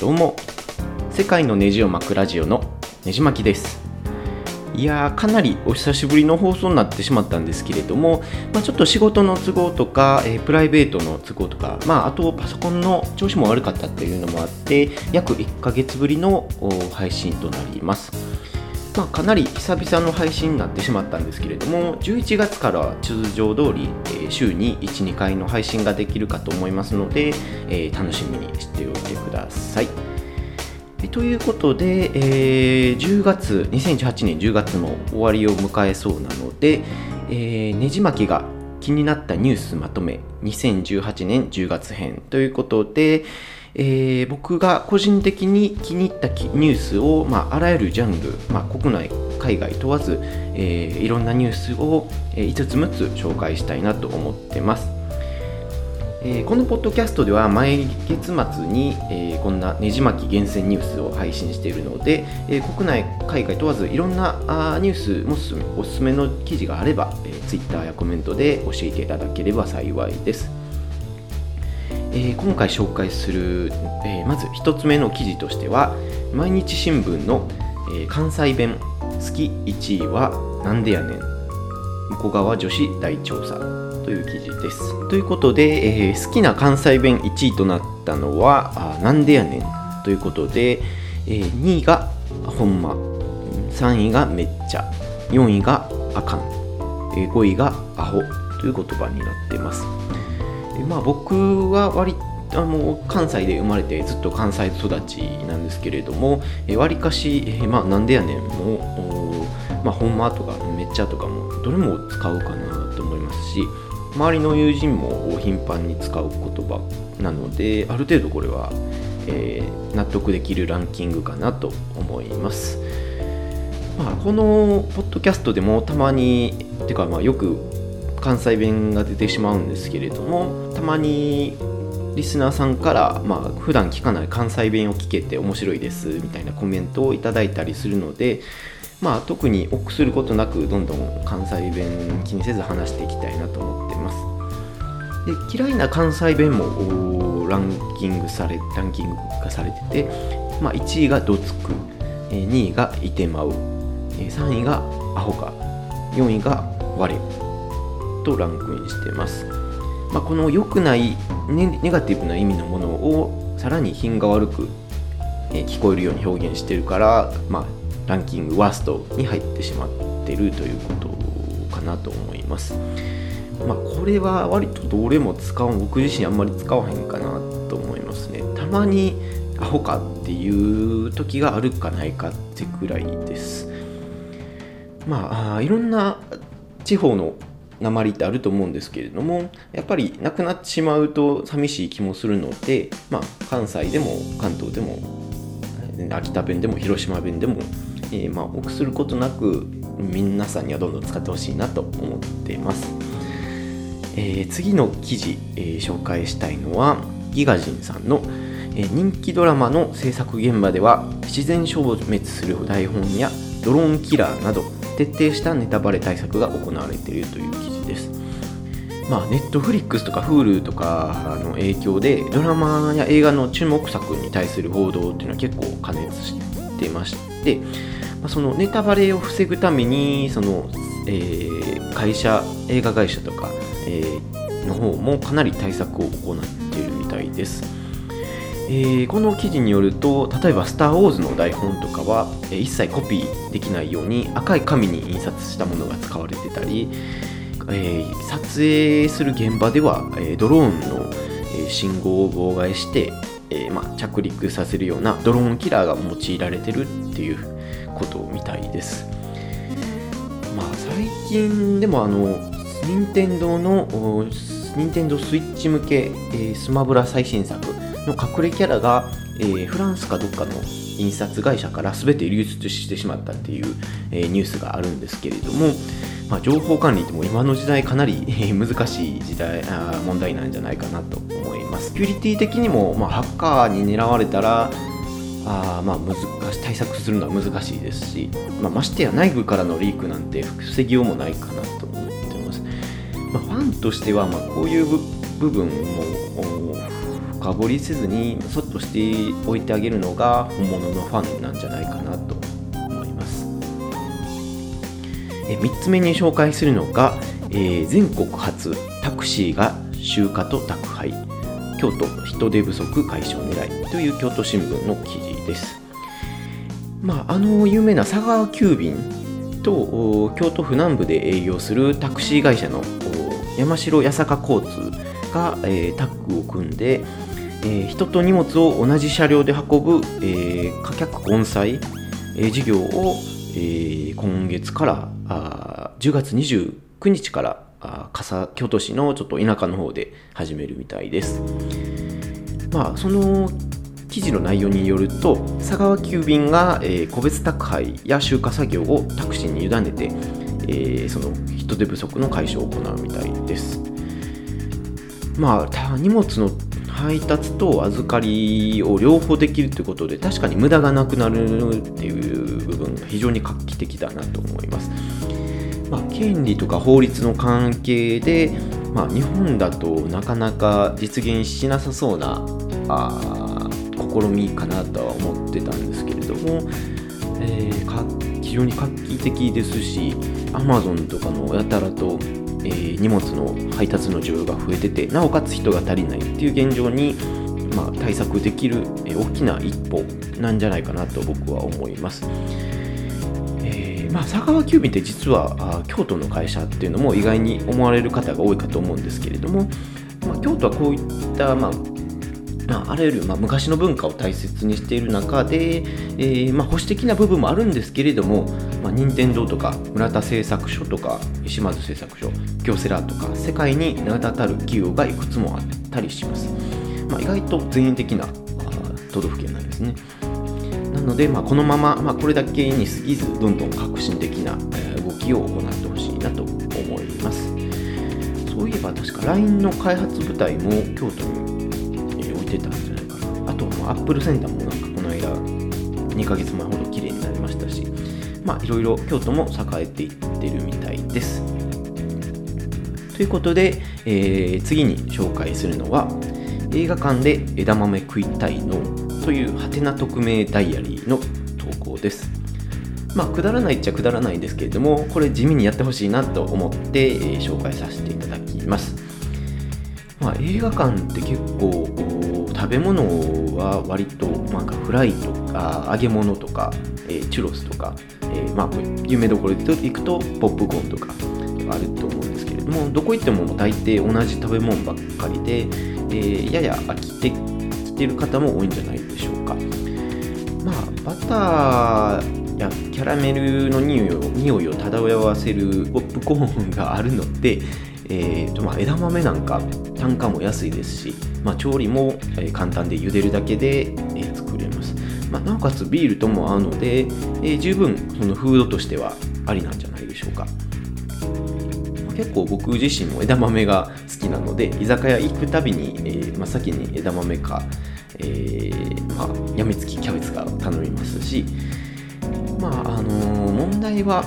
どうも。世界のネジを巻くラジオのねじ巻きです。いやーかなりお久しぶりの放送になってしまったんですけれども、まあ、ちょっと仕事の都合とか、えープライベートの都合とか、まあ、あとパソコンの調子も悪かったっていうのもあって約1ヶ月ぶりの配信となります。まあ、かなり久々の配信になってしまったんですけれども11月から通常通り、週に12回の配信ができるかと思いますので、楽しみにしておいてください。ということで、えー10月2018年10月も終わりを迎えそうなので、えーねじ巻きが気になったニュースまとめ2018年10月編ということで、えー僕が個人的に気に入ったニュースを、まあ、あらゆるジャンル、まあ、国内海外問わず、えーいろんなニュースを、えー5つ6つ紹介したいなと思ってます。えーこのポッドキャストでは毎月末に、えーこんなねじ巻き厳選ニュースを配信しているので、えー国内海外問わずいろんなあニュースもすすめおすすめの記事があれば、えー、Twitter やコメントで教えていただければ幸いです、えー今回紹介する、えーまず1つ目の記事としては毎日新聞の、えー関西弁好き1位はなんでやねん。向こう側女子大調査という記事です。ということで、え好きな関西弁1位となったのは、あなんでやねん。ということで、え2位がほんま、3位がめっちゃ、4位があかん、え5位がアホ。という言葉になっています。えーまあ、僕は割あの関西で生まれてずっと関西育ちなんですけれども、えー、割かし、えまあ、なんでやねんもおーまあ、ほんまとかめっちゃとかもどれも使うかなと思いますし周りの友人も頻繁に使う言葉なのである程度これは、えー納得できるランキングかなと思います、まあ、このポッドキャストでもたまにてかまあよく関西弁が出てしまうんですけれどもたまにリスナーさんから、まあ普段聞かない関西弁を聞けて面白いですみたいなコメントをいただいたりするので、まあ、特に臆することなくどんどん関西弁気にせず話していきたいなと思ってます。で嫌いな関西弁もランキングされランキング化されてて、まあ、1位がどつく、2位がいてまう、3位がアホか4位が我とランクインしてます、まあ、この良くないネネガティブな意味のものをさらに品が悪くえ聞こえるように表現してるから、まあ、ランキングワーストに入ってしまってるということかなと思います。まあ、これは割とどれも使う僕自身あんまり使わへんかなと思いますね。たまにアホかっていう時があるかないかってくらいです。まあいろんな地方の鉛ってあると思うんですけれどもやっぱりなくなってしまうと寂しい気もするので、まあ、関西でも関東でも秋田弁でも広島弁でも、えーまあ、臆することなく皆さんにはどんどん使ってほしいなと思っています、えー次の記事、えー紹介したいのはギガジンさんの、人気ドラマの制作現場では自然消滅する台本やドローンキラーなど徹底したネタバレ対策が行われているという記事です。まあ、ネットフリックスとか Hulu とかの影響でドラマや映画の注目作に対する報道っていうのは結構過熱してまして、まあ、そのネタバレを防ぐためにその、えー会社映画会社とか、えーの方もかなり対策を行っているみたいです、えーこの記事によると例えば「スター・ウォーズ」の台本とかは、えー一切コピーできないように赤い紙に印刷したものが使われてたりえー撮影する現場では、えドローンの、え信号を妨害して、えま、着陸させるようなドローンキラーが用いられてるっていうことみたいです。まあ、最近でもあの任天堂の任天堂スイッチ向け、えースマブラ最新作の隠れキャラが、えーフランスかどっかの印刷会社から全て流出してしまったっていう、えーニュースがあるんですけれども、まあ、情報管理っても今の時代かなりえー難しい時代あ問題なんじゃないかなと思います。セキュリティ的にも、まあ、ハッカーに狙われたらあまあ難し対策するのは難しいですし、まあ、ましてや内部からのリークなんて防ぎようもないかなと思ってます。まあ、ファンとしては、ま、こういう部分も深掘りせずにそっとしておいてあげるのが本物のファンなんじゃないかなと思います。え3つ目に紹介するのが、えー、全国初タクシーが集荷と宅配。京都人手不足解消狙いという京都新聞の記事です。まあ、あの有名な佐川急便と京都府南部で営業するタクシー会社の山城八坂交通が、えー、タッグを組んで、えー、人と荷物を同じ車両で運ぶ、えー、貨客混載、えー、事業を、えー、今月からあ10月29日からあ笠京都市のちょっと田舎の方で始めるみたいです。まあ、その記事の内容によると佐川急便が、えー、個別宅配や集荷作業をタクシーに委ねて、えー、その人手不足の解消を行うみたいですまあ荷物の配達と預かりを両方できるということで確かに無駄がなくなるっていう部分が非常に画期的だなと思います、まあ、権利とか法律の関係で、まあ、日本だとなかなか実現しなさそうなあ試みかなとは思ってたんですけれども、えー、非常に画期的ですし Amazon とかのやたらと、えー、荷物の配達の需要が増えててなおかつ人が足りないっていう現状に、まあ、対策できる、えー、大きな一歩なんじゃないかなと僕は思います。え、まあ、佐川急便って実は京都の会社っていうのも意外に思われる方が多いかと思うんですけれども、まあ、京都はこういった、まあ、まあ、あらゆる、まあ、昔の文化を大切にしている中で、えー、まあ、保守的な部分もあるんですけれども、あ、任天堂とか村田製作所とか石松製作所京セラとか世界に名だたる企業がいくつもあったりします、まあ、意外と前衛的な都道府県なんですね。なので、まあ、このまま、まあ、これだけに過ぎずどんどん革新的な動きを行ってほしいなと思います。そういえば確か LINE の開発部隊も京都に置いてたんじゃないかな。あとアップルセンターもなんかこの間2ヶ月前まあいろいろ京都も栄えていってるみたいですということで、えー、次に紹介するのは映画館で枝豆食いたいのというハテナ匿名ダイアリーの投稿ですまあ、くだらないっちゃくだらないですけれども、これ地味にやってほしいなと思って、えー、紹介させていただきます。まあ、映画館って結構食べ物は割となんかフライとか揚げ物とか、えー、チュロスとか、えー、まあ、有名どころで行くとポップコーンとかあると思うんですけれどもどこ行っても大抵同じ食べ物ばっかりで、えー、やや飽きてきてる方も多いんじゃないでしょうか。まあバターやキャラメルの匂いを匂いを漂わせるポップコーンがあるのでえーとまあ、枝豆なんか単価も安いですし、まあ、調理も、簡単で茹でるだけで、え、なおかつビールとも合うので、え十分そのフードとしてはありなんじゃないでしょうか。結構僕自身も枝豆が好きなので居酒屋行くたびに、えー、まあ、先に枝豆か、えー、まあ、やみつきキャベツが頼みますしまああのー、問題は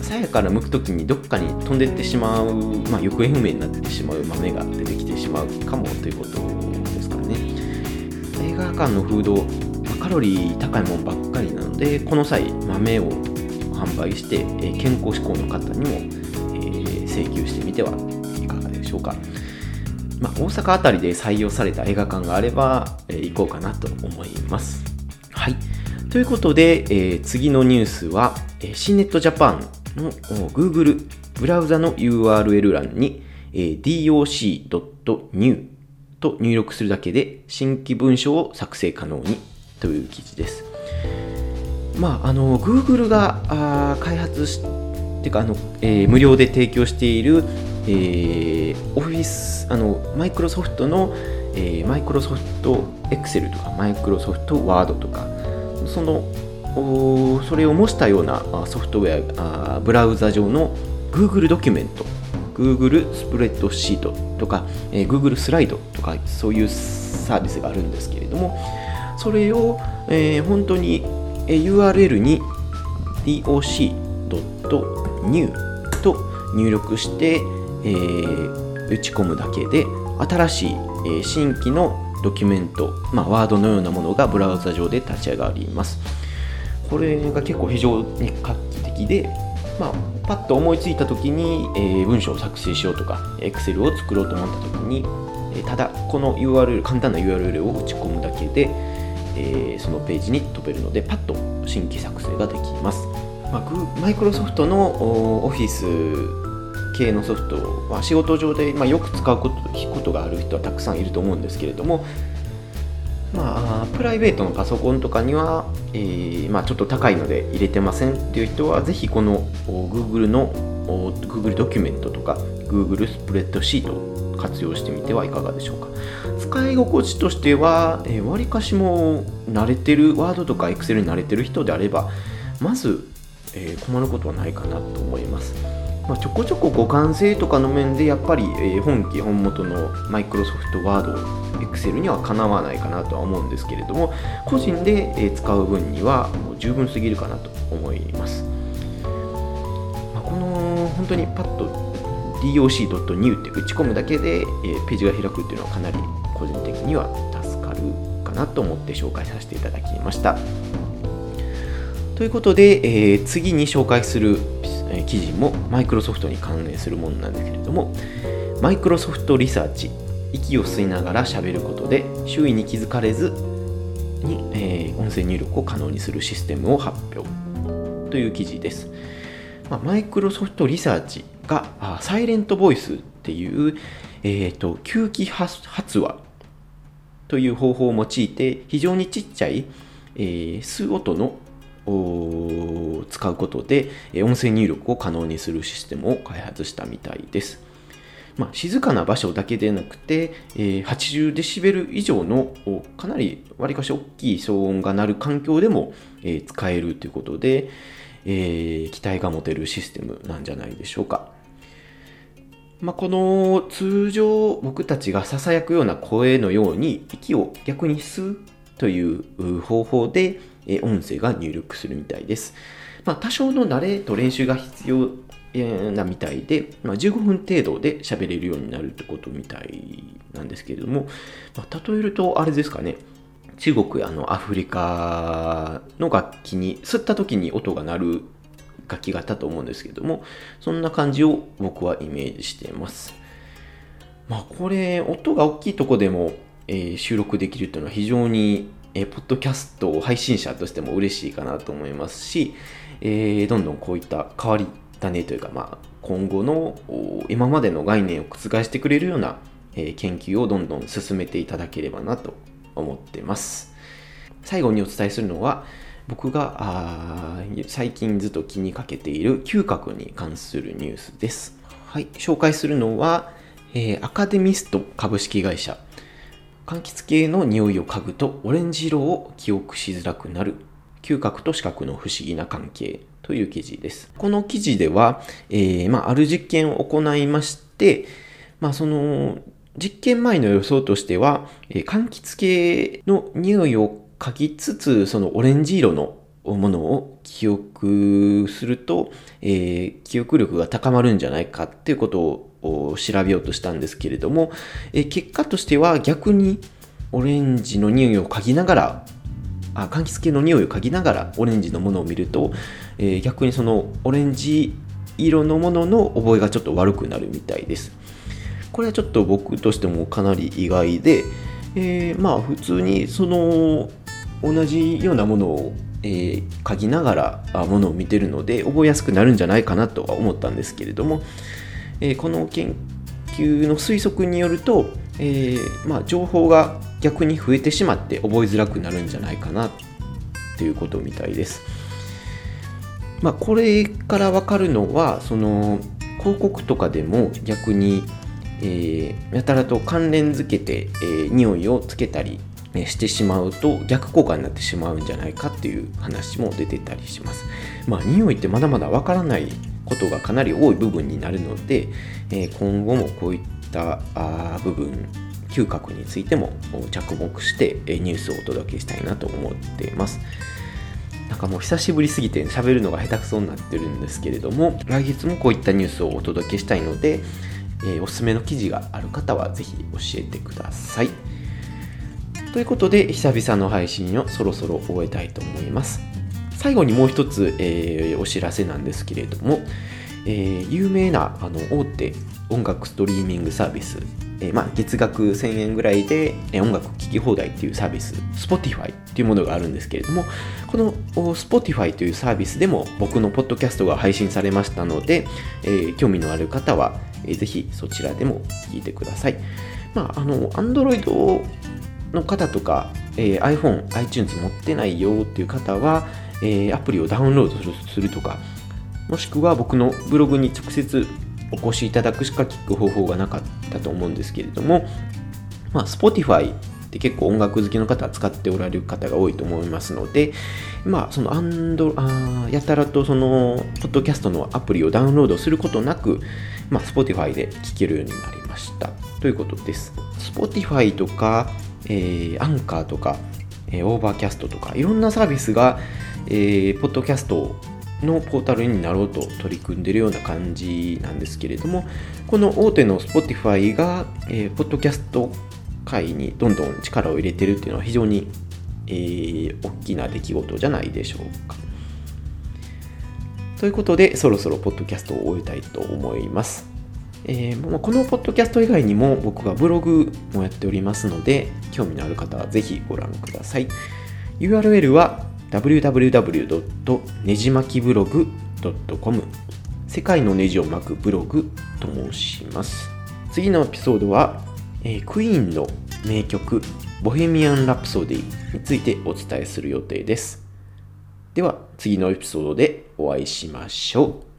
鞘から剥く時にどっかに飛んでってしまう、まあ、行方不明になってしまう豆が出てきてしまうかもということですからね映画館のフード、カロリー高いものばっかりなのでこの際豆を販売して、え、健康志向の方にも、え、請求してみてはいかがでしょうかまあ、大阪辺りで採用された映画館があれば、え、行こうかなと思います。はい。ということで、え、次のニュースは、えー、新ネットジャパンの Google ブラウザの URL 欄に、え doc.new と入力するだけで新規文章を作成可能にという記事です。まあ、あの Google があ開発してかあの、えー、無料で提供している、えー、オフィスあのマイクロソフトの、えー、マイクロソフト Excel とかマイクロソフト Word とかそのそれを模したようなソフトウェアブラウザ上の Google ドキュメント Google スプレッドシートとか、えー、Google スライドとかそういうサービスがあるんですけれどもそれを、えー、本当に URL に doc.new と入力して、えー、打ち込むだけで新しい、えー、新規の、ドキュメント、まあ、ワードのようなものがブラウザ上で立ち上がります。これが結構非常に画期的で、まあ、パッと思いついた時に、えー、文章を作成しようとか Excel を作ろうと思った時に、え、ただこの URL 簡単な URL を打ち込むだけで、えー、そのページに飛べるのでパッと新規作成ができます、まあ、マイクロソフトのオフィス系のソフトは仕事上で、まあ、よく使うこと聞くことがある人はたくさんいると思うんですけれどもまあ、プライベートのパソコンとかには、えー、まあ、ちょっと高いので入れてませんっていう人は、ぜひこの Google の Google ドキュメントとか Google スプレッドシート活用してみてはいかがでしょうか。使い心地としては、えー、割かしも慣れてる、ワードとか Excel に慣れてる人であれば、まず、えー、困ることはないかなと思います。まあ、ちょこちょこ互換性とかの面でやっぱり、えー、本家本元のマイクロソフトワード Excel にはかなわないかなとは思うんですけれども個人で、え、使う分にはもう十分すぎるかなと思います、ま、この本当にパッと doc.new って打ち込むだけで、えー、ページが開くっていうのはかなり個人的には助かるかなと思って紹介させていただきましたということで、えー、次に紹介する記事もマイクロソフトに関連するものなんですけれどもマイクロソフトリサーチ息を吸いながら喋ることで周囲に気づかれずに、えー、音声入力を可能にするシステムを発表という記事です。まあマイクロソフトリサーチがあサイレントボイスっていう、えーと、吸気発話という方法を用いて非常にちっちゃい、えー、吸う音の使うことで音声入力を可能にするシステムを開発したみたいです。まあ、静かな場所だけでなくて、えー、80デシベル以上のかなりわりかし大きい騒音が鳴る環境でも、えー、使えるということで、えー、期待が持てるシステムなんじゃないでしょうか。まあ、この通常僕たちが囁くような声のように息を逆に吸うという方法で音声が入力するみたいです。まあ、多少の慣れと練習が必要なみたいで、まあ、15分程度で喋れるようになるってことみたいなんですけれども、まあ、例えるとあれですかね、中国やのアフリカの楽器に吸った時に音が鳴る楽器があったと思うんですけども、そんな感じを僕はイメージしています。まあこれ、音が大きいとこでも、えー、収録できるというのは非常に、えー、ポッドキャスト配信者としても嬉しいかなと思いますし、えー、どんどんこういった変わり種というか、まあ、今後の今までの概念を覆してくれるような、えー、研究をどんどん進めていただければなと思ってます。最後にお伝えするのは、僕が最近ずっと気にかけている嗅覚に関するニュースです。はい、紹介するのは、えー、アカデミスト株式会社。柑橘系の匂いを嗅ぐとオレンジ色を記憶しづらくなる嗅覚と視覚の不思議な関係という記事です。この記事では、えー、まあ、ある実験を行いまして、まあ、その実験前の予想としては、えー、柑橘系の匂いを嗅ぎつつ、そのオレンジ色のものを記憶すると、えー、記憶力が高まるんじゃないかっていうことを調べようとしたんですけれども、えー、結果としては逆にオレンジの匂いを嗅ぎながらあ柑橘系の匂いを嗅ぎながらオレンジのものを見ると、えー、逆にそのオレンジ色のものの覚えがちょっと悪くなるみたいです。これはちょっと僕としてもかなり意外で、えー、まあ普通にその同じようなものを、えー、嗅ぎながらものを見てるので覚えやすくなるんじゃないかなとは思ったんですけれども、えー、この研究の推測によると、えー、まあ、情報が逆に増えてしまって覚えづらくなるんじゃないかなっていうことみたいです。まあ、これから分かるのはその広告とかでも逆に、えー、やたらと関連づけて、えー、匂いをつけたりしてしまうと逆効果になってしまうんじゃないかっていう話も出てたりします。まあ匂いってまだまだわからないことがかなり多い部分になるので、えー、今後もこういったあ部分嗅覚についても着目してニュースをお届けしたいなと思っています。なんかもう久しぶりすぎて喋るのが下手くそになってるんですけれども、来月もこういったニュースをお届けしたいので、えー、おすすめの記事がある方はぜひ教えてください。ということで久々の配信をそろそろ終えたいと思います最後にもう一つ、えー、お知らせなんですけれども、えー、有名なあの大手音楽ストリーミングサービスえー、まあ、月額1000円ぐらいで、え音楽聴き放題っていうサービス、Spotify っていうものがあるんですけれども、この Spotify というサービスでも僕のポッドキャストが配信されましたので、えー、興味のある方は、えー、ぜひそちらでも聞いてください。まあ、あの、Android の方とか、えー、iPhone、iTunes 持ってないよっていう方は、え、アプリをダウンロードするとか、もしくは僕のブログに直接お越しいただくしか聞く方法がなかったと思うんですけれども、まあ、Spotify って結構音楽好きの方は使っておられる方が多いと思いますので、まあ、そのアンドあやたらとその、ポッドキャストのアプリをダウンロードすることなく、まあ、Spotify で聴けるようになりました。ということです。Spotify とか、えー、アンカーとか、えー、オーバーキャストとか、いろんなサービスが、えー、ポッドキャストをのポータルになろうと取り組んでいるような感じなんですけれども、この大手の Spotify が、えー、ポッドキャスト界にどんどん力を入れてるっていうのは非常に、えー、大きな出来事じゃないでしょうか。ということで、そろそろポッドキャストを終えたいと思います。えー、このポッドキャスト以外にも僕がブログもやっておりますので、興味のある方はぜひご覧ください。URL は www. ねじ巻きブログ .com 世界のネジを巻くブログと申します。次のエピソードは、えー、クイーンの名曲ボヘミアン・ラプソディについてお伝えする予定です。では次のエピソードでお会いしましょう。